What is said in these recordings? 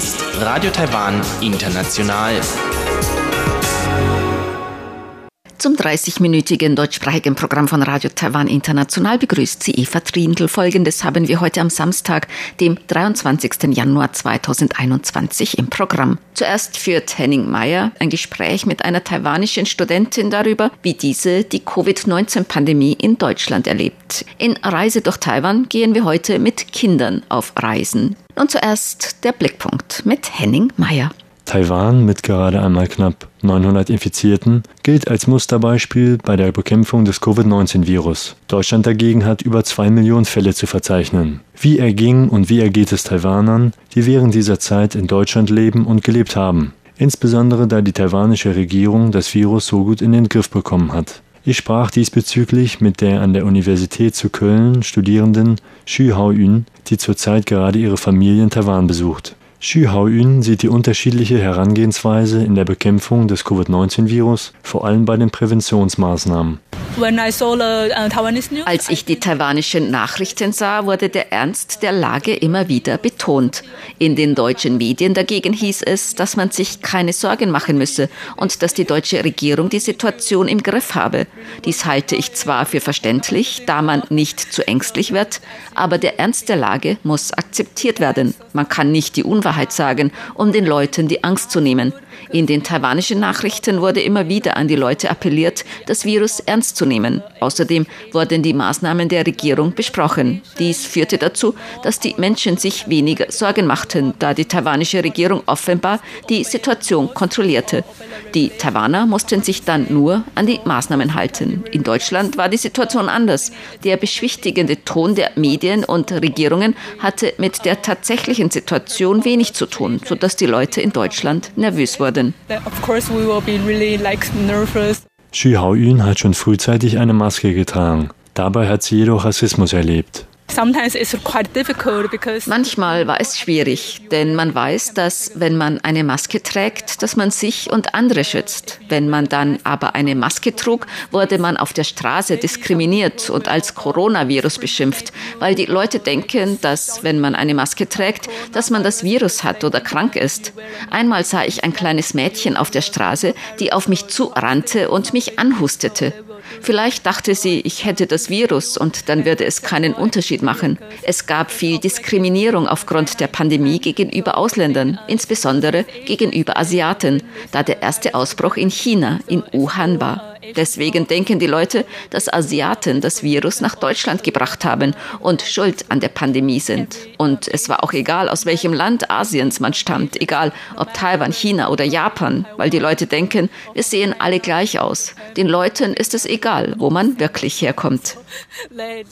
ist Radio Taiwan International. Zum 30-minütigen deutschsprachigen Programm von Radio Taiwan International begrüßt sie Eva Trindl. Folgendes haben wir heute am Samstag, dem 23. Januar 2021 im Programm. Zuerst führt Henning Meyer ein Gespräch mit einer taiwanischen Studentin darüber, wie diese die Covid-19-Pandemie in Deutschland erlebt. In Reise durch Taiwan gehen wir heute mit Kindern auf Reisen. Und zuerst der Blickpunkt mit Henning Meyer. Taiwan mit gerade einmal knapp 900 Infizierten gilt als Musterbeispiel bei der Bekämpfung des Covid-19-Virus. Deutschland dagegen hat über zwei Millionen Fälle zu verzeichnen. Wie erging und wie ergeht es Taiwanern, die während dieser Zeit in Deutschland leben und gelebt haben? Insbesondere da die taiwanische Regierung das Virus so gut in den Griff bekommen hat. Ich sprach diesbezüglich mit der an der Universität zu Köln studierenden Xu Hao-Yun, die zurzeit gerade ihre Familie in Taiwan besucht. Xu Haoyun sieht die unterschiedliche Herangehensweise in der Bekämpfung des Covid-19-Virus, vor allem bei den Präventionsmaßnahmen. Uh, Als ich die taiwanischen Nachrichten sah, wurde der Ernst der Lage immer wieder betont. In den deutschen Medien dagegen hieß es, dass man sich keine Sorgen machen müsse und dass die deutsche Regierung die Situation im Griff habe. Dies halte ich zwar für verständlich, da man nicht zu ängstlich wird, aber der Ernst der Lage muss akzeptiert werden. Man kann nicht die Unwahrheit Wahrheit sagen, um den Leuten die Angst zu nehmen. In den taiwanischen Nachrichten wurde immer wieder an die Leute appelliert, das Virus ernst zu nehmen. Außerdem wurden die Maßnahmen der Regierung besprochen. Dies führte dazu, dass die Menschen sich weniger Sorgen machten, da die taiwanische Regierung offenbar die Situation kontrollierte. Die Taiwaner mussten sich dann nur an die Maßnahmen halten. In Deutschland war die Situation anders. Der beschwichtigende Ton der Medien und Regierungen hatte mit der tatsächlichen Situation wenig zu tun, sodass die Leute in Deutschland nervös wurden. Xu Haoyun hat schon frühzeitig eine Maske getragen. Dabei hat sie jedoch Rassismus erlebt. Manchmal war es schwierig, denn man weiß, dass wenn man eine Maske trägt, dass man sich und andere schützt. Wenn man dann aber eine Maske trug, wurde man auf der Straße diskriminiert und als Coronavirus beschimpft, weil die Leute denken, dass wenn man eine Maske trägt, dass man das Virus hat oder krank ist. Einmal sah ich ein kleines Mädchen auf der Straße, die auf mich zurannte und mich anhustete. Vielleicht dachte sie, ich hätte das Virus und dann würde es keinen Unterschied machen. Es gab viel Diskriminierung aufgrund der Pandemie gegenüber Ausländern, insbesondere gegenüber Asiaten, da der erste Ausbruch in China, in Wuhan war. Deswegen denken die Leute, dass Asiaten das Virus nach Deutschland gebracht haben und schuld an der Pandemie sind. Und es war auch egal, aus welchem Land Asiens man stammt, egal ob Taiwan, China oder Japan, weil die Leute denken, wir sehen alle gleich aus. Den Leuten ist es egal, wo man wirklich herkommt. Uh,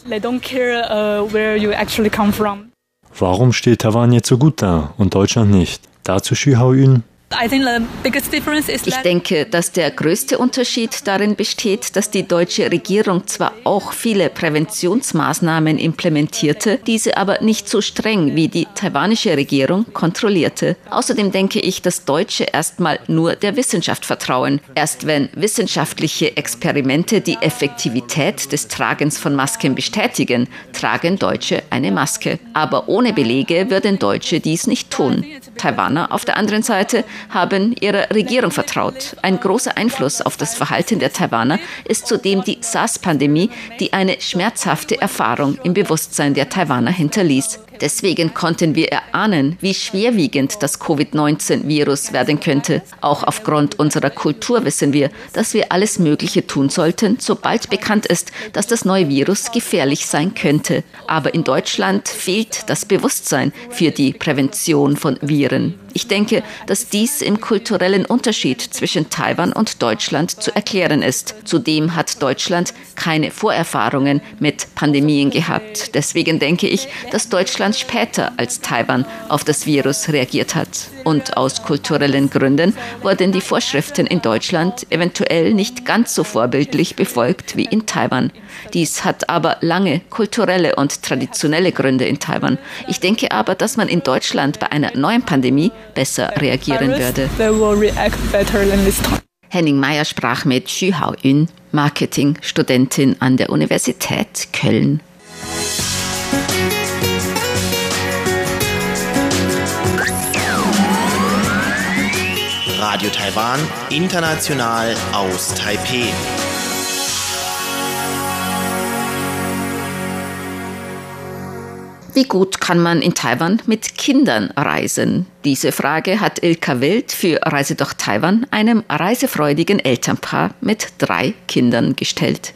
Warum steht Taiwan jetzt so gut da und Deutschland nicht? Dazu Xu Haoyun. Ich denke, dass der größte Unterschied darin besteht, dass die deutsche Regierung zwar auch viele Präventionsmaßnahmen implementierte, diese aber nicht so streng wie die taiwanische Regierung kontrollierte. Außerdem denke ich, dass Deutsche erstmal nur der Wissenschaft vertrauen. Erst wenn wissenschaftliche Experimente die Effektivität des Tragens von Masken bestätigen, tragen Deutsche eine Maske. Aber ohne Belege würden Deutsche dies nicht tun. Taiwaner auf der anderen Seite haben ihrer Regierung vertraut. Ein großer Einfluss auf das Verhalten der Taiwaner ist zudem die SARS-Pandemie, die eine schmerzhafte Erfahrung im Bewusstsein der Taiwaner hinterließ. Deswegen konnten wir erahnen, wie schwerwiegend das Covid-19-Virus werden könnte. Auch aufgrund unserer Kultur wissen wir, dass wir alles Mögliche tun sollten, sobald bekannt ist, dass das neue Virus gefährlich sein könnte. Aber in Deutschland fehlt das Bewusstsein für die Prävention von Viren. Ich denke, dass dies im kulturellen Unterschied zwischen Taiwan und Deutschland zu erklären ist. Zudem hat Deutschland keine Vorerfahrungen mit Pandemien gehabt. Deswegen denke ich, dass Deutschland später als Taiwan auf das Virus reagiert hat. Und aus kulturellen Gründen wurden die Vorschriften in Deutschland eventuell nicht ganz so vorbildlich befolgt wie in Taiwan. Dies hat aber lange kulturelle und traditionelle Gründe in Taiwan. Ich denke aber, dass man in Deutschland bei einer neuen Pandemie besser reagieren würde. Henning Meyer sprach mit Xu Hao-Yun, Marketingstudentin an der Universität Köln. Radio Taiwan, international aus Taipeh. Wie gut kann man in Taiwan mit Kindern reisen? Diese Frage hat Ilka Wild für Reise durch Taiwan einem reisefreudigen Elternpaar mit drei Kindern gestellt.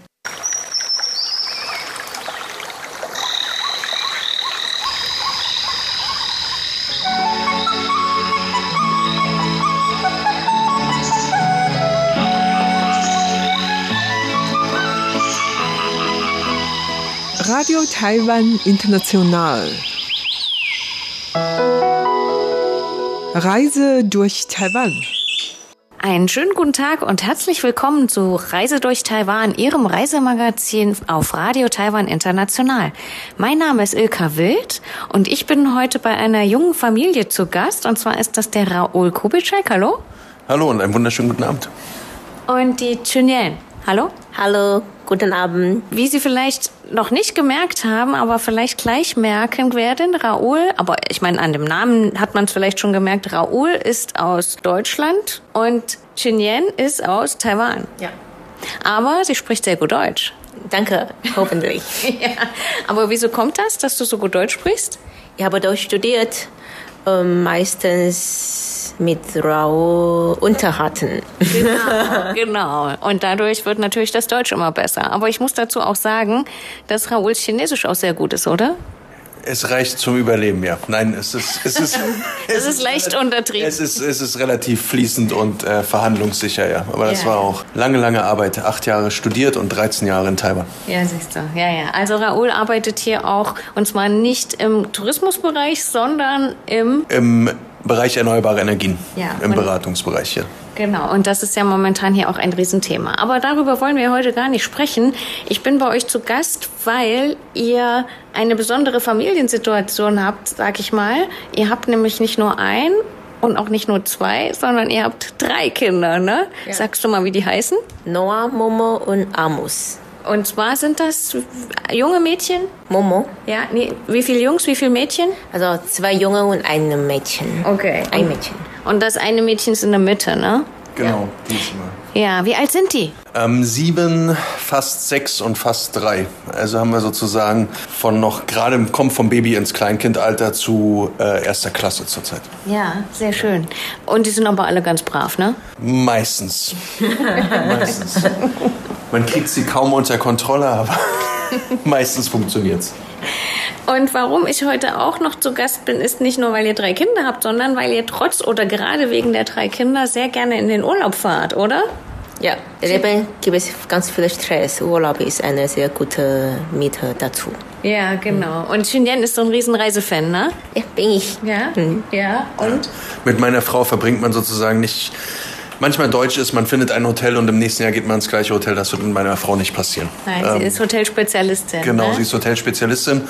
Radio Taiwan International. Reise durch Taiwan. Einen schönen guten Tag und herzlich willkommen zu Reise durch Taiwan, Ihrem Reisemagazin auf Radio Taiwan International. Mein Name ist Ilka Wild und ich bin heute bei einer jungen Familie zu Gast und zwar ist das der Raoul Kubitschek. Hallo. Hallo und einen wunderschönen guten Abend. Und die Chunyen. Hallo. Hallo. Guten Abend. Wie Sie vielleicht noch nicht gemerkt haben, aber vielleicht gleich merken werden, Raoul, aber ich meine, an dem Namen hat man es vielleicht schon gemerkt, Raoul ist aus Deutschland und Chinyen ist aus Taiwan. Ja. Aber sie spricht sehr gut Deutsch. Danke, hoffentlich. ja. Aber wieso kommt das, dass du so gut Deutsch sprichst? Ich habe Deutsch studiert, ähm, meistens mit Raoul unterhalten. Genau, genau. Und dadurch wird natürlich das Deutsch immer besser. Aber ich muss dazu auch sagen, dass Raouls Chinesisch auch sehr gut ist, oder? Es reicht zum Überleben, ja. Nein, es ist, es ist, es, es ist leicht untertrieben. Es ist, es ist relativ fließend und äh, verhandlungssicher, ja. Aber das ja. war auch lange, lange Arbeit. Acht Jahre studiert und 13 Jahre in Taiwan. Ja, siehst du. Ja, ja. Also Raoul arbeitet hier auch, und zwar nicht im Tourismusbereich, sondern im... Im Bereich erneuerbare Energien, ja, im Beratungsbereich hier. Genau, und das ist ja momentan hier auch ein Riesenthema. Aber darüber wollen wir heute gar nicht sprechen. Ich bin bei euch zu Gast, weil ihr eine besondere Familiensituation habt, sag ich mal. Ihr habt nämlich nicht nur ein und auch nicht nur zwei, sondern ihr habt drei Kinder, ne? Ja. Sagst du mal, wie die heißen? Noah, Momo und Amos. Und zwar sind das junge Mädchen? Momo. Ja, nee, wie viele Jungs, wie viele Mädchen? Also zwei Junge und ein Mädchen. Okay. Ein Mädchen. Und das eine Mädchen ist in der Mitte, ne? Genau, diesmal. Ja, wie alt sind die? Ähm, sieben, fast sechs und fast drei. Also haben wir sozusagen von noch gerade kommt vom Baby ins Kleinkindalter zu äh, erster Klasse zurzeit. Ja, sehr schön. Und die sind aber alle ganz brav, ne? Meistens. Meistens. Man kriegt sie kaum unter Kontrolle, aber meistens funktioniert's. Und warum ich heute auch noch zu Gast bin, ist nicht nur, weil ihr drei Kinder habt, sondern weil ihr trotz oder gerade wegen der drei Kinder sehr gerne in den Urlaub fahrt, oder? Ja, im Leben gibt es ganz viel Stress. Urlaub ist eine sehr gute Miete dazu. Ja, genau. Und Xinyan ist so ein Riesenreisefan, ne? Ja, bin ich. Ja? Mhm. Ja, und? Mit meiner Frau verbringt man sozusagen nicht manchmal deutsch ist, man findet ein Hotel und im nächsten Jahr geht man ins gleiche Hotel. Das wird mit meiner Frau nicht passieren. Nein, ähm, sie ist Hotelspezialistin. Genau, ne? sie ist Hotelspezialistin.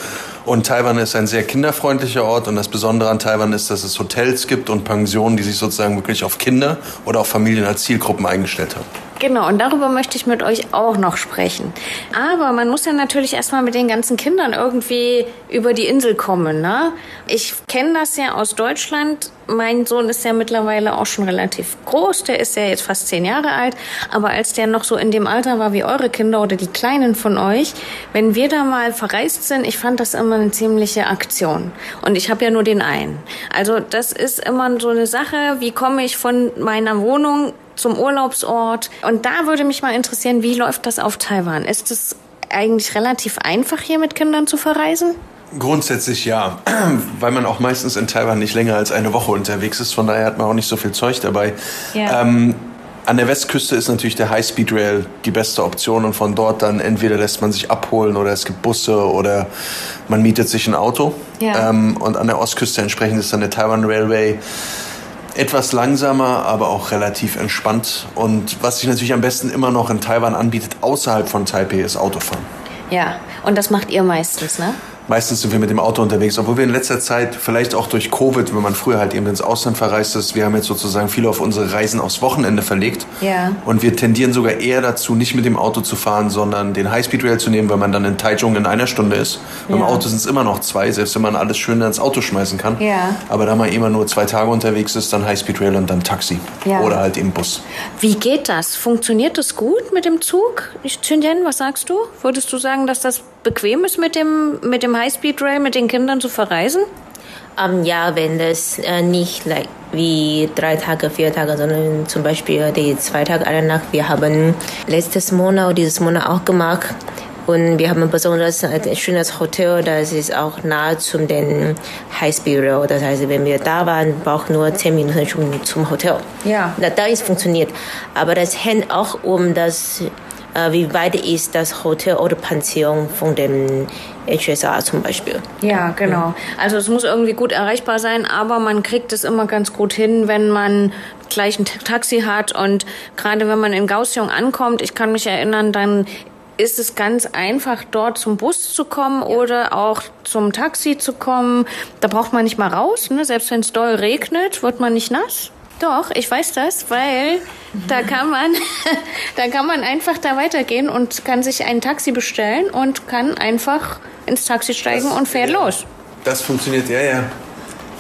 Und Taiwan ist ein sehr kinderfreundlicher Ort. Und das Besondere an Taiwan ist, dass es Hotels gibt und Pensionen, die sich sozusagen wirklich auf Kinder oder auf Familien als Zielgruppen eingestellt haben. Genau, und darüber möchte ich mit euch auch noch sprechen. Aber man muss ja natürlich erstmal mit den ganzen Kindern irgendwie über die Insel kommen. Ne? Ich kenne das ja aus Deutschland. Mein Sohn ist ja mittlerweile auch schon relativ groß. Der ist ja jetzt fast zehn Jahre alt. Aber als der noch so in dem Alter war wie eure Kinder oder die Kleinen von euch, wenn wir da mal verreist sind, ich fand das immer eine ziemliche Aktion. Und ich habe ja nur den einen. Also das ist immer so eine Sache, wie komme ich von meiner Wohnung zum Urlaubsort. Und da würde mich mal interessieren, wie läuft das auf Taiwan? Ist es eigentlich relativ einfach, hier mit Kindern zu verreisen? Grundsätzlich ja, weil man auch meistens in Taiwan nicht länger als eine Woche unterwegs ist. Von daher hat man auch nicht so viel Zeug dabei. Ja. Ähm, an der Westküste ist natürlich der High-Speed Rail die beste Option und von dort dann entweder lässt man sich abholen oder es gibt Busse oder man mietet sich ein Auto. Ja. Ähm, und an der Ostküste entsprechend ist dann der Taiwan Railway etwas langsamer, aber auch relativ entspannt. Und was sich natürlich am besten immer noch in Taiwan anbietet, außerhalb von Taipei, ist Autofahren. Ja, und das macht ihr meistens, ne? Meistens sind wir mit dem Auto unterwegs, obwohl wir in letzter Zeit, vielleicht auch durch Covid, wenn man früher halt eben ins Ausland verreist ist, wir haben jetzt sozusagen viele auf unsere Reisen aufs Wochenende verlegt. Ja. Und wir tendieren sogar eher dazu, nicht mit dem Auto zu fahren, sondern den Highspeed Rail zu nehmen, weil man dann in Taichung in einer Stunde ist. Ja. Beim Auto sind es immer noch zwei, selbst wenn man alles schön ins Auto schmeißen kann. Ja. Aber da man immer nur zwei Tage unterwegs ist, dann Highspeed Rail und dann Taxi. Ja. Oder halt eben Bus. Wie geht das? Funktioniert das gut mit dem Zug? Chindien, was sagst du? Würdest du sagen, dass das bequem ist mit dem, mit dem Highspeed Rail, mit den Kindern zu verreisen? Um, ähm, ja, wenn das äh, nicht like, wie drei Tage, vier Tage, sondern zum Beispiel die zwei Tage, eine Nacht. Wir haben letztes Monat oder dieses Monat auch gemacht. Und wir haben besonders ein schönes Hotel, das ist auch nahe zum den Highspeed Rail. Das heißt, wenn wir da waren, brauchen nur zehn Minuten zum, zum Hotel. Ja. Da, da ist funktioniert. Aber das hängt auch um das äh, wie weit ist das Hotel oder Pension von dem HSA zum Beispiel. Ja, genau. Also es muss irgendwie gut erreichbar sein, aber man kriegt es immer ganz gut hin, wenn man gleich ein Taxi hat und gerade wenn man in Gaussiong ankommt, ich kann mich erinnern, dann ist es ganz einfach, dort zum Bus zu kommen oder auch zum Taxi zu kommen. Da braucht man nicht mal raus. Ne? Selbst wenn es doll regnet, wird man nicht nass. Doch, ich weiß das, weil da kann man, da kann man einfach da weitergehen und kann sich ein Taxi bestellen und kann einfach ins Taxi steigen das, und fährt ja, los. Das funktioniert ja, ja.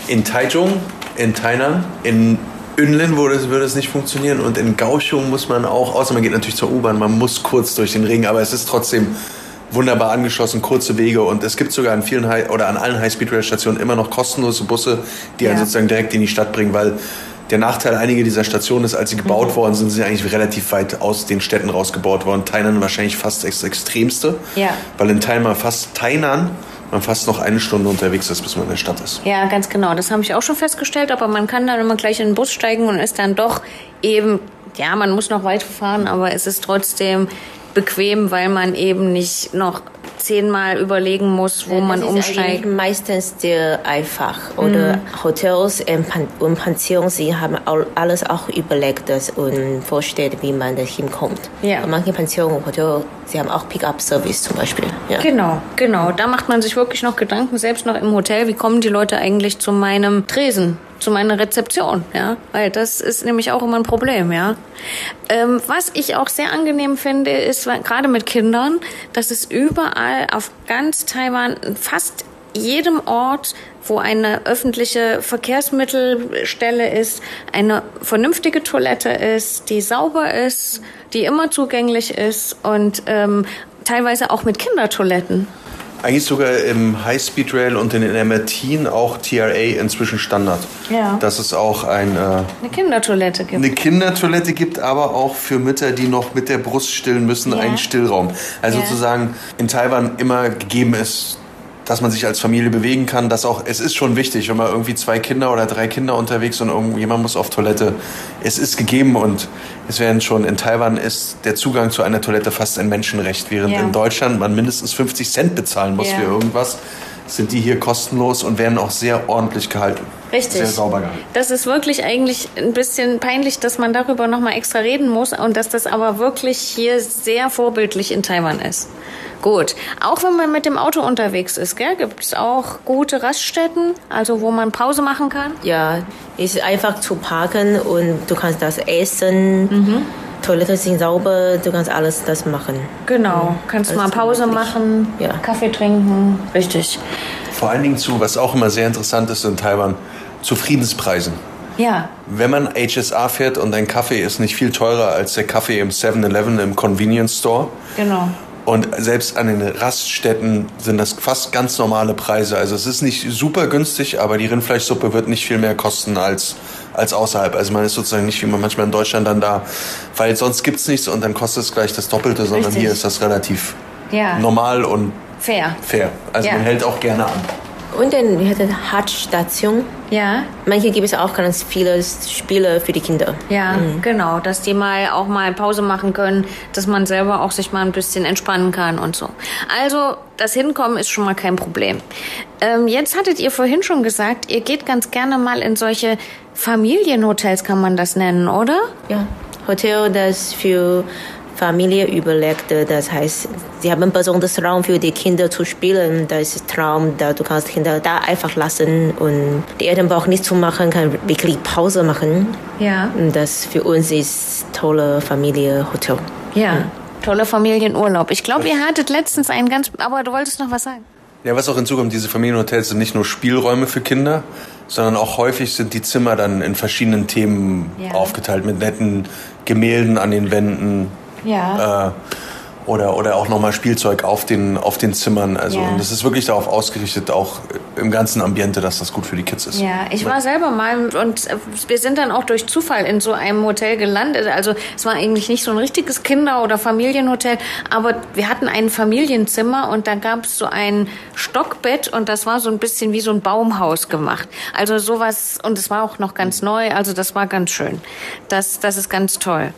In Taichung, in Tainan, in Ünlin würde es, würde es nicht funktionieren und in Kaohsiung muss man auch, außer man geht natürlich zur U-Bahn, man muss kurz durch den Regen, aber es ist trotzdem wunderbar angeschlossen, kurze Wege und es gibt sogar an vielen High oder an allen High-Speed-Rail-Stationen immer noch kostenlose Busse, die ja. einen sozusagen direkt in die Stadt bringen, weil der Nachteil einiger dieser Stationen ist, als sie gebaut mhm. worden sind, sind sie eigentlich relativ weit aus den Städten rausgebaut worden. Tainan wahrscheinlich fast das Extremste, ja. weil in Tainan fast Tainan man fast noch eine Stunde unterwegs ist, bis man in der Stadt ist. Ja, ganz genau. Das habe ich auch schon festgestellt, aber man kann dann immer gleich in den Bus steigen und ist dann doch eben, ja, man muss noch weit fahren, aber es ist trotzdem bequem, weil man eben nicht noch zehnmal überlegen muss, wo das man umsteigt. meistens sehr einfach. Oder mhm. Hotels und Pensionen, sie haben alles auch überlegt und vorstellt, wie man da hinkommt. Ja. Und manche Pensionen und Hotels, sie haben auch Pick-up-Service zum Beispiel. Ja. Genau, genau. Da macht man sich wirklich noch Gedanken, selbst noch im Hotel, wie kommen die Leute eigentlich zu meinem Tresen? Zu meiner Rezeption, ja, weil das ist nämlich auch immer ein Problem, ja. Ähm, was ich auch sehr angenehm finde, ist gerade mit Kindern, dass es überall auf ganz Taiwan fast jedem Ort, wo eine öffentliche Verkehrsmittelstelle ist, eine vernünftige Toilette ist, die sauber ist, die immer zugänglich ist und ähm, teilweise auch mit Kindertoiletten. Eigentlich sogar im High-Speed Rail und in den MRT auch TRA inzwischen Standard. Ja. Dass es auch ein, äh, eine Kindertoilette gibt. Eine Kindertoilette gibt, aber auch für Mütter, die noch mit der Brust stillen müssen, ja. einen Stillraum. Also ja. sozusagen in Taiwan immer gegeben ist, dass man sich als Familie bewegen kann, dass auch, es ist schon wichtig, wenn man irgendwie zwei Kinder oder drei Kinder unterwegs und irgendjemand muss auf Toilette. Es ist gegeben und es werden schon, in Taiwan ist der Zugang zu einer Toilette fast ein Menschenrecht, während ja. in Deutschland man mindestens 50 Cent bezahlen muss ja. für irgendwas, sind die hier kostenlos und werden auch sehr ordentlich gehalten. Richtig. Sehr sauber gehalten. Das ist wirklich eigentlich ein bisschen peinlich, dass man darüber nochmal extra reden muss und dass das aber wirklich hier sehr vorbildlich in Taiwan ist. Gut. Auch wenn man mit dem Auto unterwegs ist, gibt es auch gute Raststätten, also wo man Pause machen kann? Ja, ist einfach zu parken und du kannst das essen. Mhm. Toilette sind sauber, du kannst alles das machen. Genau, kannst mal Pause machen, ja. Kaffee trinken, richtig. Vor allen Dingen zu, was auch immer sehr interessant ist in Taiwan, zu Friedenspreisen. Ja. Wenn man HSA fährt und ein Kaffee ist nicht viel teurer als der Kaffee im 7-Eleven im Convenience Store. Genau. Und selbst an den Raststätten sind das fast ganz normale Preise. Also es ist nicht super günstig, aber die Rindfleischsuppe wird nicht viel mehr kosten als, als außerhalb. Also man ist sozusagen nicht wie man manchmal in Deutschland dann da, weil sonst gibt es nichts und dann kostet es gleich das Doppelte, sondern Richtig. hier ist das relativ ja. normal und fair. Fair. Also ja. man hält auch gerne an. Und hatten Hartstation. Ja. Manche gibt es auch ganz viele Spiele für die Kinder. Ja, mhm. genau, dass die mal auch mal Pause machen können, dass man selber auch sich mal ein bisschen entspannen kann und so. Also das Hinkommen ist schon mal kein Problem. Ähm, jetzt hattet ihr vorhin schon gesagt, ihr geht ganz gerne mal in solche Familienhotels, kann man das nennen, oder? Ja, Hotel, das für Familie überlegte, das heißt, sie haben einen besonderen Raum für die Kinder zu spielen. Das ist Traum, da du kannst Kinder da einfach lassen und die Eltern brauchen nichts zu machen, kann wirklich Pause machen. Ja. Und das für uns ist tolle Familienhotel. Ja. ja. Toller Familienurlaub. Ich glaube, ihr hattet letztens einen ganz, aber du wolltest noch was sagen. Ja, was auch hinzukommt, diese Familienhotels sind nicht nur Spielräume für Kinder, sondern auch häufig sind die Zimmer dann in verschiedenen Themen ja. aufgeteilt mit netten Gemälden an den Wänden. Ja. Äh, oder, oder auch nochmal Spielzeug auf den, auf den Zimmern. Also ja. und das ist wirklich darauf ausgerichtet, auch im ganzen Ambiente, dass das gut für die Kids ist. Ja, ich war selber mal und wir sind dann auch durch Zufall in so einem Hotel gelandet. Also es war eigentlich nicht so ein richtiges Kinder- oder Familienhotel, aber wir hatten ein Familienzimmer und da gab es so ein Stockbett und das war so ein bisschen wie so ein Baumhaus gemacht. Also sowas und es war auch noch ganz neu, also das war ganz schön. Das, das ist ganz toll.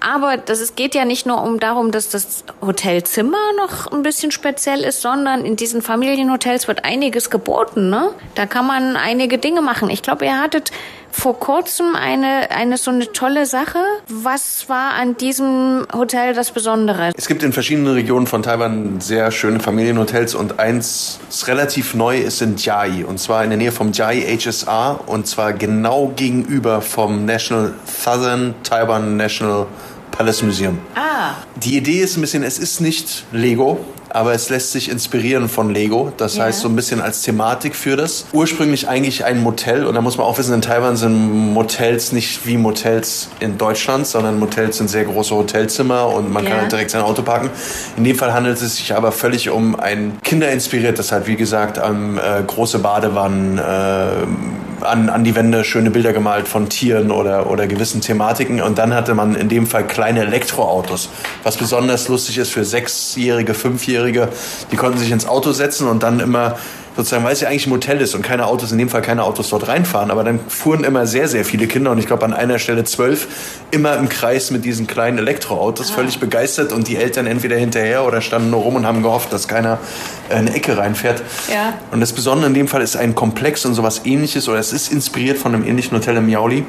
Aber das, es geht ja nicht nur um darum, dass das Hotelzimmer noch ein bisschen speziell ist, sondern in diesen Familienhotels wird einiges geboten. Ne? Da kann man einige Dinge machen. Ich glaube, ihr hattet vor kurzem eine, eine so eine tolle Sache. Was war an diesem Hotel das Besondere? Es gibt in verschiedenen Regionen von Taiwan sehr schöne Familienhotels und eins, das relativ neu ist in Jiai und zwar in der Nähe vom Jiai HSR und zwar genau gegenüber vom National Southern Taiwan National Palace Museum. Ah. Die Idee ist ein bisschen, es ist nicht Lego, aber es lässt sich inspirieren von Lego. Das ja. heißt, so ein bisschen als Thematik für das. Ursprünglich eigentlich ein Motel und da muss man auch wissen, in Taiwan sind Motels nicht wie Motels in Deutschland, sondern Motels sind sehr große Hotelzimmer und man ja. kann halt direkt sein Auto parken. In dem Fall handelt es sich aber völlig um ein kinderinspiriert, das halt wie gesagt an äh, große Badewannen, äh, an, an die Wände schöne Bilder gemalt von Tieren oder, oder gewissen Thematiken. Und dann hatte man in dem Fall kleine Elektroautos, was besonders lustig ist für Sechsjährige, Fünfjährige. Die konnten sich ins Auto setzen und dann immer sozusagen, weil es ja eigentlich ein Motel ist und keine Autos, in dem Fall keine Autos dort reinfahren, aber dann fuhren immer sehr, sehr viele Kinder und ich glaube an einer Stelle zwölf immer im Kreis mit diesen kleinen Elektroautos, ah. völlig begeistert und die Eltern entweder hinterher oder standen nur rum und haben gehofft, dass keiner in eine Ecke reinfährt. Ja. Und das Besondere in dem Fall ist ein Komplex und sowas ähnliches oder es ist inspiriert von einem ähnlichen Hotel im Miauli,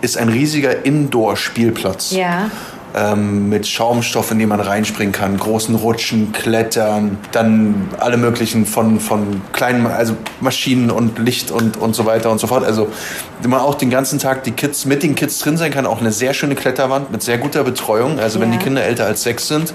ist ein riesiger Indoor-Spielplatz. Ja ähm, mit Schaumstoff, in den man reinspringen kann, großen Rutschen, Klettern, dann alle möglichen von, von kleinen, also Maschinen und Licht und, und so weiter und so fort. Also man auch den ganzen Tag die Kids mit den Kids drin sein kann, auch eine sehr schöne Kletterwand mit sehr guter Betreuung. Also ja. wenn die Kinder älter als sechs sind,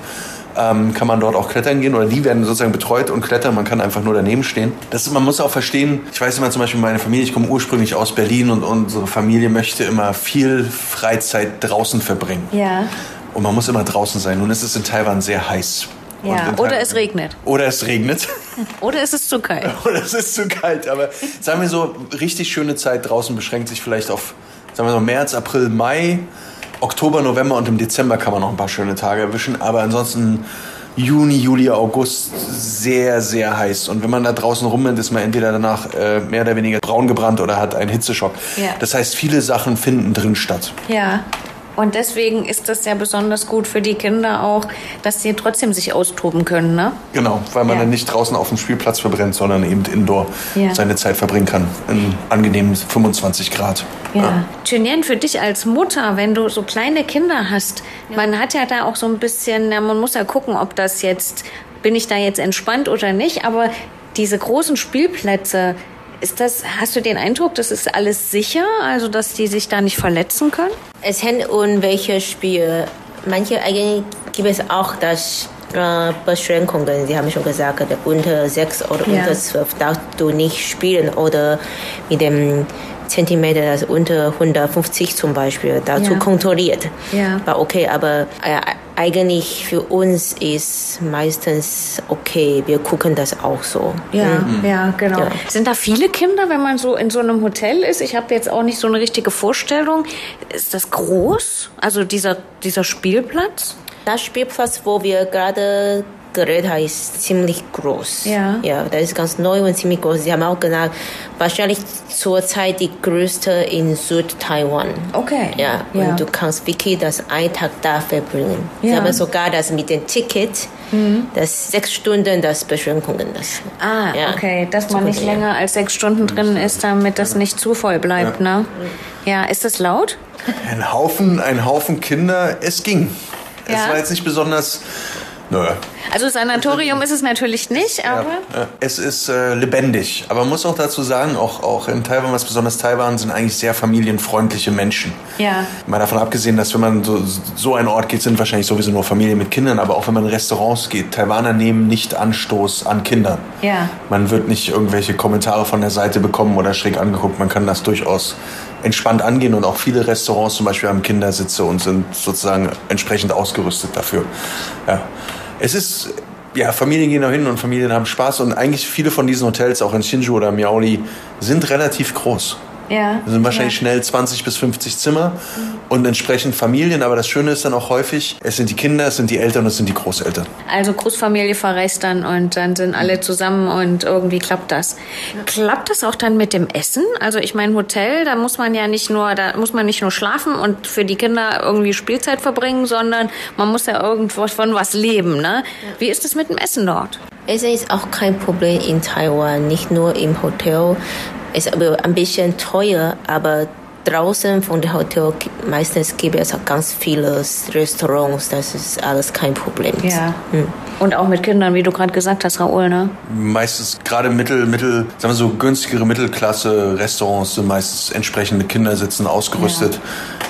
ähm, kann man dort auch klettern gehen oder die werden sozusagen betreut und klettern. Man kann einfach nur daneben stehen. Das, man muss auch verstehen, ich weiß immer zum Beispiel meine Familie, ich komme ursprünglich aus Berlin und unsere Familie möchte immer viel Freizeit draußen verbringen. Ja. Und man muss immer draußen sein. Nun ist es in Taiwan sehr heiß. Ja, oder es regnet. Oder es regnet. Oder es ist zu kalt. oder es ist zu kalt. Aber sagen wir so, richtig schöne Zeit draußen beschränkt sich vielleicht auf, sagen wir so, März, April, Mai. Oktober, November und im Dezember kann man noch ein paar schöne Tage erwischen. Aber ansonsten Juni, Juli, August sehr, sehr heiß. Und wenn man da draußen rumrennt, ist man entweder danach äh, mehr oder weniger braun gebrannt oder hat einen Hitzeschock. Ja. Das heißt, viele Sachen finden drin statt. Ja. Und deswegen ist das ja besonders gut für die Kinder auch, dass sie trotzdem sich austoben können, ne? Genau, weil man ja. dann nicht draußen auf dem Spielplatz verbrennt, sondern eben indoor ja. seine Zeit verbringen kann. In angenehmen 25 Grad. Ja. ja. Julien, für dich als Mutter, wenn du so kleine Kinder hast, ja. man hat ja da auch so ein bisschen, na, man muss ja gucken, ob das jetzt, bin ich da jetzt entspannt oder nicht, aber diese großen Spielplätze, ist das, hast du den Eindruck, das ist alles sicher, also dass die sich da nicht verletzen können? Es hängt um welches Spiel. Manche eigentlich gibt es auch das äh, Beschränkungen. Sie haben schon gesagt, unter sechs oder ja. unter zwölf darfst du nicht spielen oder mit dem Zentimeter, das unter 150 zum Beispiel, dazu ja. kontrolliert. Ja. War okay, aber äh, eigentlich für uns ist meistens okay. Wir gucken das auch so. Ja, mhm. ja, genau. Ja. Sind da viele Kinder, wenn man so in so einem Hotel ist? Ich habe jetzt auch nicht so eine richtige Vorstellung. Ist das groß? Also dieser, dieser Spielplatz? Das Spielplatz, wo wir gerade Gerät ist ziemlich groß. Ja. Ja, das ist ganz neu und ziemlich groß. Sie haben auch gesagt, wahrscheinlich zurzeit die größte in Südtaiwan. Okay. Ja, ja. und du kannst wirklich das einen Tag da verbringen. Ja. Sie haben sogar das mit dem Ticket, mhm. das sechs Stunden, das Beschränkungen. Das, ah, ja. okay, dass man nicht länger als sechs Stunden drin ist, damit das nicht zu voll bleibt, ja. ne? Ja, ist das laut? Ein Haufen, ein Haufen Kinder, es ging. Ja. Es war jetzt nicht besonders Nö. Also Sanatorium ist es natürlich nicht, aber. Ja, es ist äh, lebendig. Aber man muss auch dazu sagen, auch, auch in Taiwan, was besonders Taiwan, sind eigentlich sehr familienfreundliche Menschen. Ja. Mal davon abgesehen, dass wenn man so, so einen Ort geht, sind wahrscheinlich sowieso nur Familien mit Kindern, aber auch wenn man in Restaurants geht, Taiwaner nehmen nicht Anstoß an Kindern. Ja. Man wird nicht irgendwelche Kommentare von der Seite bekommen oder schräg angeguckt. Man kann das durchaus entspannt angehen und auch viele Restaurants zum Beispiel haben Kindersitze und sind sozusagen entsprechend ausgerüstet dafür. Ja es ist, ja, Familien gehen da hin und Familien haben Spaß und eigentlich viele von diesen Hotels, auch in Shinju oder Miaoli, sind relativ groß. Ja. Das sind wahrscheinlich ja. schnell 20 bis 50 Zimmer mhm. und entsprechend Familien. Aber das Schöne ist dann auch häufig, es sind die Kinder, es sind die Eltern und es sind die Großeltern. Also Großfamilie verreist dann und dann sind alle zusammen und irgendwie klappt das. Ja. Klappt das auch dann mit dem Essen? Also ich meine Hotel, da muss man ja nicht nur, da muss man nicht nur schlafen und für die Kinder irgendwie Spielzeit verbringen, sondern man muss ja irgendwo von was leben. Ne? Ja. Wie ist es mit dem Essen dort? Essen ist auch kein Problem in Taiwan, nicht nur im Hotel ist aber ein bisschen teuer, aber draußen von dem Hotel meistens gibt es auch ganz viele Restaurants, das ist alles kein Problem. Ja. Hm. Und auch mit Kindern, wie du gerade gesagt hast, Raoul, ne? Meistens gerade mittel, mittel, sagen wir so günstigere Mittelklasse Restaurants sind meistens entsprechend mit Kindersitzen ausgerüstet. Ja.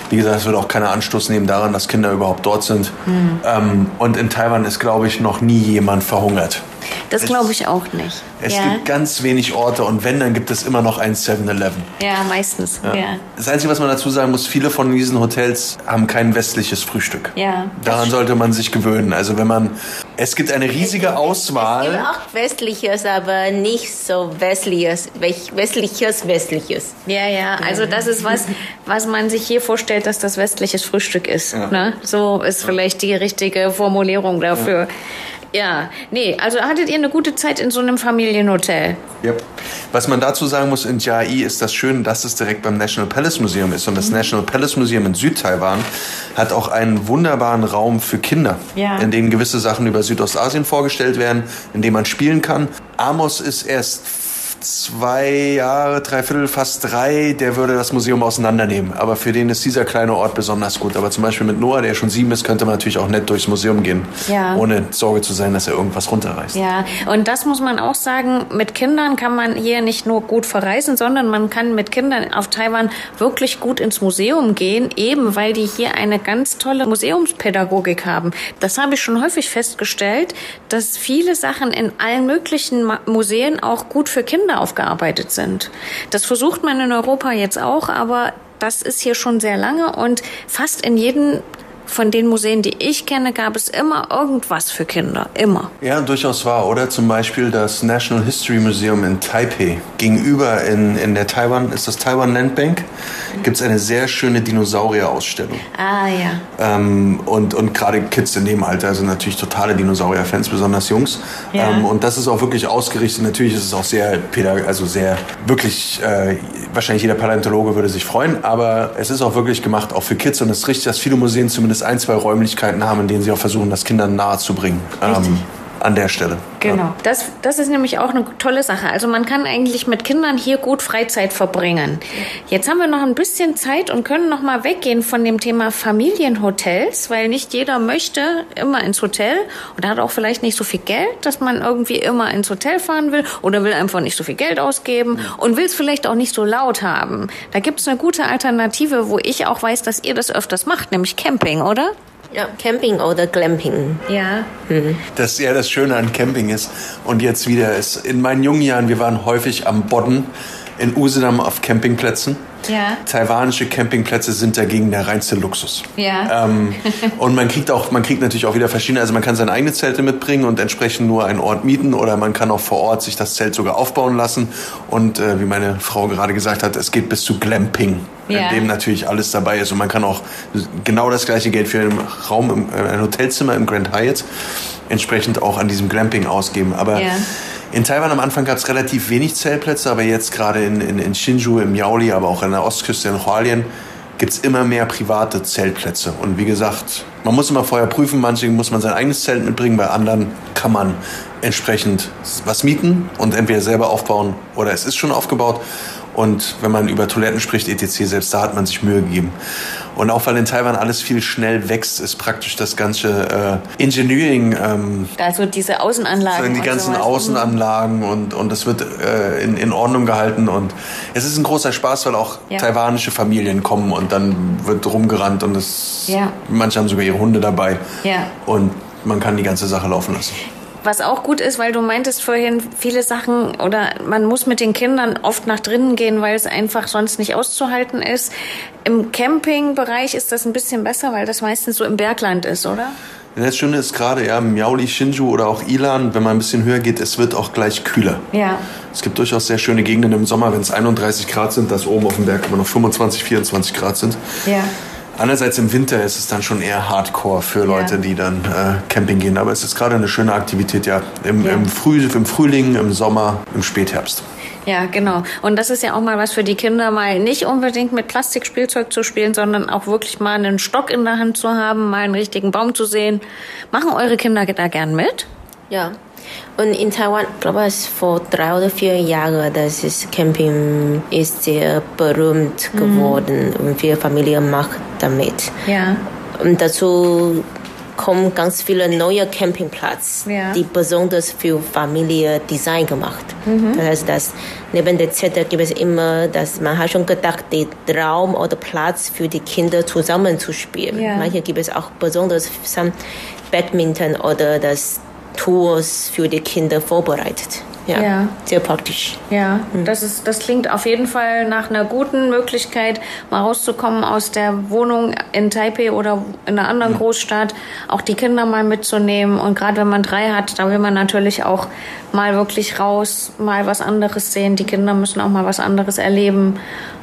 Wie gesagt, es wird auch keiner Anstoß nehmen daran, dass Kinder überhaupt dort sind. Mhm. Ähm, und in Taiwan ist, glaube ich, noch nie jemand verhungert. Das glaube ich auch nicht. Es ja. gibt ganz wenig Orte und wenn, dann gibt es immer noch ein 7-Eleven. Ja, meistens. Ja. ja. Das Einzige, was man dazu sagen muss, viele von diesen Hotels haben kein westliches Frühstück. Ja. Daran sollte man sich gewöhnen. Also wenn man, es gibt eine riesige Auswahl. Es gibt auch westliches, aber nicht so westliches, westliches, westliches. Ja, ja. Also das ist was, was man sich hier vorstellt, dass das westliches Frühstück ist. Ja. Ne? So ist vielleicht die richtige Formulierung dafür. Ja, nee, also hattet ihr eine gute Zeit in so einem Familienhotel? Yep. Was man dazu sagen muss, in Chiai ist das schön, dass es direkt beim National Palace Museum ist. Und das mhm. National Palace Museum in Südtaiwan hat auch einen wunderbaren Raum für Kinder, ja. in dem gewisse Sachen über Südostasien vorgestellt werden, in dem man spielen kann. Amos ist erst zwei Jahre, dreiviertel, fast drei, der würde das Museum auseinandernehmen. Aber für den ist dieser kleine Ort besonders gut. Aber zum Beispiel mit Noah, der schon sieben ist, könnte man natürlich auch nett durchs Museum gehen, ja. ohne Sorge zu sein, dass er irgendwas runterreißt. Ja, und das muss man auch sagen, mit Kindern kann man hier nicht nur gut verreisen, sondern man kann mit Kindern auf Taiwan wirklich gut ins Museum gehen, eben weil die hier eine ganz tolle Museumspädagogik haben. Das habe ich schon häufig festgestellt, dass viele Sachen in allen möglichen Museen auch gut für Kinder aufgearbeitet sind. Das versucht man in Europa jetzt auch, aber das ist hier schon sehr lange und fast in jedem von den Museen, die ich kenne, gab es immer irgendwas für Kinder. Immer. Ja, durchaus wahr. Oder zum Beispiel das National History Museum in Taipei. Gegenüber in, in der Taiwan, ist das Taiwan Land Bank, gibt es eine sehr schöne Dinosaurier-Ausstellung. Ah, ja. Ähm, und und gerade Kids in dem Alter sind natürlich totale Dinosaurier-Fans, besonders Jungs. Ja. Ähm, und das ist auch wirklich ausgerichtet. Natürlich ist es auch sehr, also sehr, wirklich, äh, wahrscheinlich jeder Paläontologe würde sich freuen, aber es ist auch wirklich gemacht, auch für Kids. Und es ist richtig, dass viele Museen zumindest zumindest ein, zwei Räumlichkeiten haben, in denen sie auch versuchen, das Kindern nahezubringen. Ähm, an der Stelle. Genau. Ja. Das, das ist nämlich auch eine tolle Sache. Also man kann eigentlich mit Kindern hier gut Freizeit verbringen. Jetzt haben wir noch ein bisschen Zeit und können noch mal weggehen von dem Thema Familienhotels, weil nicht jeder möchte immer ins Hotel und hat auch vielleicht nicht so viel Geld, dass man irgendwie immer ins Hotel fahren will oder will einfach nicht so viel Geld ausgeben und will es vielleicht auch nicht so laut haben. Da gibt es eine gute Alternative, wo ich auch weiß, dass ihr das öfters macht, nämlich Camping, oder? Ja, Camping oder Glamping. Ja. Mhm. Das ja das Schöne an Camping ist. Und jetzt wieder ist, in meinen jungen Jahren, wir waren häufig am Bodden in Usedom auf Campingplätzen. Ja. Taiwanische Campingplätze sind dagegen der reinste Luxus. Ja. Ähm, und man kriegt auch, man kriegt natürlich auch wieder verschiedene, also man kann seine eigenen Zelte mitbringen und entsprechend nur einen Ort mieten oder man kann auch vor Ort sich das Zelt sogar aufbauen lassen. Und äh, wie meine Frau gerade gesagt hat, es geht bis zu Glamping, ja. in dem natürlich alles dabei ist. Und man kann auch genau das gleiche Geld für einen Raum, im, äh, ein Hotelzimmer im Grand Hyatt entsprechend auch an diesem Glamping ausgeben. Aber ja. In Taiwan am Anfang gab es relativ wenig Zeltplätze, aber jetzt gerade in, in, in Shinju, im Yaoli, aber auch an der Ostküste in Hualien gibt es immer mehr private Zeltplätze. Und wie gesagt, man muss immer vorher prüfen, manche muss man sein eigenes Zelt mitbringen, bei anderen kann man entsprechend was mieten und entweder selber aufbauen oder es ist schon aufgebaut. Und wenn man über Toiletten spricht, etc., selbst da hat man sich Mühe gegeben. Und auch weil in Taiwan alles viel schnell wächst, ist praktisch das ganze äh, Engineering. Ähm, also diese Außenanlagen. Die ganzen sowas. Außenanlagen und, und das wird äh, in, in Ordnung gehalten. Und es ist ein großer Spaß, weil auch ja. taiwanische Familien kommen und dann wird rumgerannt und es, ja. manche haben sogar ihre Hunde dabei. Ja. Und man kann die ganze Sache laufen lassen. Was auch gut ist, weil du meintest vorhin, viele Sachen oder man muss mit den Kindern oft nach drinnen gehen, weil es einfach sonst nicht auszuhalten ist. Im Campingbereich ist das ein bisschen besser, weil das meistens so im Bergland ist, oder? Das Schöne ist gerade, ja, Miaoli, Shinju oder auch Ilan, wenn man ein bisschen höher geht, es wird auch gleich kühler. Ja. Es gibt durchaus sehr schöne Gegenden im Sommer, wenn es 31 Grad sind, dass oben auf dem Berg immer noch 25, 24 Grad sind. Ja. Andererseits im Winter ist es dann schon eher Hardcore für Leute, ja. die dann äh, Camping gehen. Aber es ist gerade eine schöne Aktivität, ja. Im, ja. Im, Früh, Im Frühling, im Sommer, im Spätherbst. Ja, genau. Und das ist ja auch mal was für die Kinder, mal nicht unbedingt mit Plastikspielzeug zu spielen, sondern auch wirklich mal einen Stock in der Hand zu haben, mal einen richtigen Baum zu sehen. Machen eure Kinder da gern mit? Ja, und in Taiwan, glaube ich, vor drei oder vier Jahren, das ist Camping ist sehr berühmt mhm. geworden mhm. und viele Familien machen damit. Ja. Und dazu kommen ganz viele neue Campingplätze, ja. die besonders für Familie Design gemacht. Mhm. Das heißt, dass neben der Zettel gibt es immer, dass man hat schon gedacht, den Raum oder Platz für die Kinder zusammen zu spielen. Ja. Manche gibt es auch besonders Badminton oder das Tours für die Kinder vorbereitet. Ja, ja, sehr praktisch. Ja, mhm. das, ist, das klingt auf jeden Fall nach einer guten Möglichkeit, mal rauszukommen aus der Wohnung in Taipei oder in einer anderen mhm. Großstadt, auch die Kinder mal mitzunehmen. Und gerade wenn man drei hat, da will man natürlich auch mal wirklich raus, mal was anderes sehen. Die Kinder müssen auch mal was anderes erleben.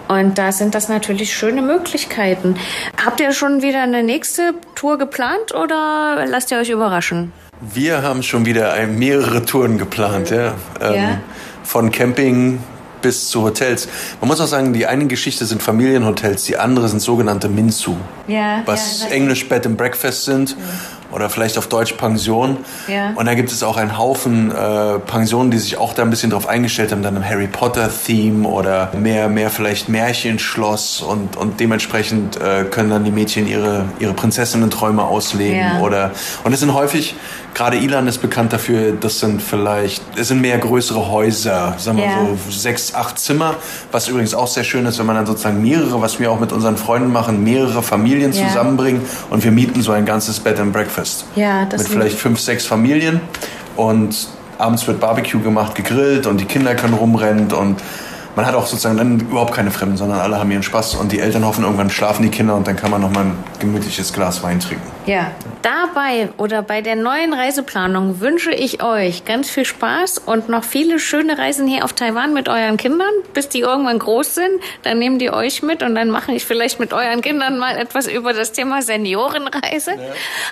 Und da sind das natürlich schöne Möglichkeiten. Habt ihr schon wieder eine nächste Tour geplant oder lasst ihr euch überraschen? Wir haben schon wieder mehrere Touren geplant, ja. Ähm, ja. Von Camping bis zu Hotels. Man muss auch sagen, die eine Geschichte sind Familienhotels, die andere sind sogenannte Minzu, ja, was ja, Englisch Bed and Breakfast sind. Oder vielleicht auf Deutsch Pension. Ja. Und da gibt es auch einen Haufen äh, Pensionen, die sich auch da ein bisschen drauf eingestellt haben, dann im Harry Potter-Theme oder mehr, mehr vielleicht Märchenschloss und, und dementsprechend äh, können dann die Mädchen ihre, ihre Prinzessinnen-Träume ausleben. Ja. Oder, und es sind häufig, gerade Ilan ist bekannt dafür, das sind vielleicht, es sind mehr größere Häuser, sagen wir ja. so sechs, acht Zimmer, was übrigens auch sehr schön ist, wenn man dann sozusagen mehrere, was wir auch mit unseren Freunden machen, mehrere Familien zusammenbringen und wir mieten so ein ganzes Bed and Breakfast Fest. Ja, das Mit vielleicht fünf, sechs Familien. Und abends wird Barbecue gemacht, gegrillt und die Kinder können rumrennen und man hat auch sozusagen dann überhaupt keine Fremden, sondern alle haben ihren Spaß und die Eltern hoffen, irgendwann schlafen die Kinder und dann kann man nochmal ein gemütliches Glas Wein trinken. Ja, dabei oder bei der neuen Reiseplanung wünsche ich euch ganz viel Spaß und noch viele schöne Reisen hier auf Taiwan mit euren Kindern, bis die irgendwann groß sind. Dann nehmen die euch mit und dann mache ich vielleicht mit euren Kindern mal etwas über das Thema Seniorenreise. Ja.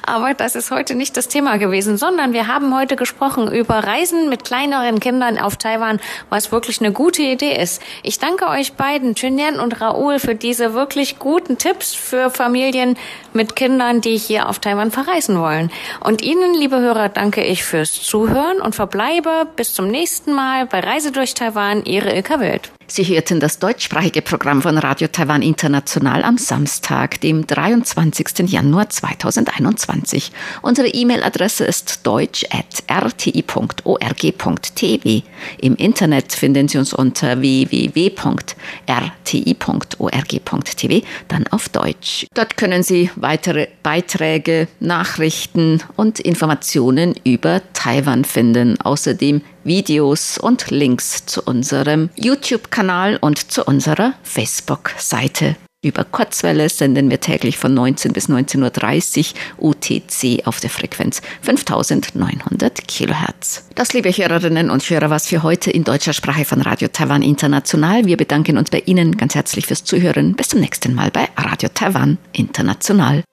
Aber das ist heute nicht das Thema gewesen, sondern wir haben heute gesprochen über Reisen mit kleineren Kindern auf Taiwan, was wirklich eine gute Idee ist ist. Ich danke euch beiden, Junien und Raoul, für diese wirklich guten Tipps für Familien mit Kindern, die hier auf Taiwan verreisen wollen. Und Ihnen, liebe Hörer, danke ich fürs Zuhören und verbleibe bis zum nächsten Mal bei Reise durch Taiwan, Ihre Ilka Wild. Sie hörten das deutschsprachige Programm von Radio Taiwan International am Samstag, dem 23. Januar 2021. Unsere E-Mail-Adresse ist deutsch.rti.org.tv. Im Internet finden Sie uns unter www.rti.org.tv, dann auf Deutsch. Dort können Sie weitere Beiträge, Nachrichten und Informationen über Taiwan finden. Außerdem Videos und Links zu unserem YouTube-Kanal und zu unserer Facebook-Seite. Über Kurzwelle senden wir täglich von 19 bis 19.30 Uhr UTC auf der Frequenz 5900 Kilohertz. Das, liebe Hörerinnen und Hörer, was für heute in deutscher Sprache von Radio Taiwan International. Wir bedanken uns bei Ihnen ganz herzlich fürs Zuhören. Bis zum nächsten Mal bei Radio Taiwan International.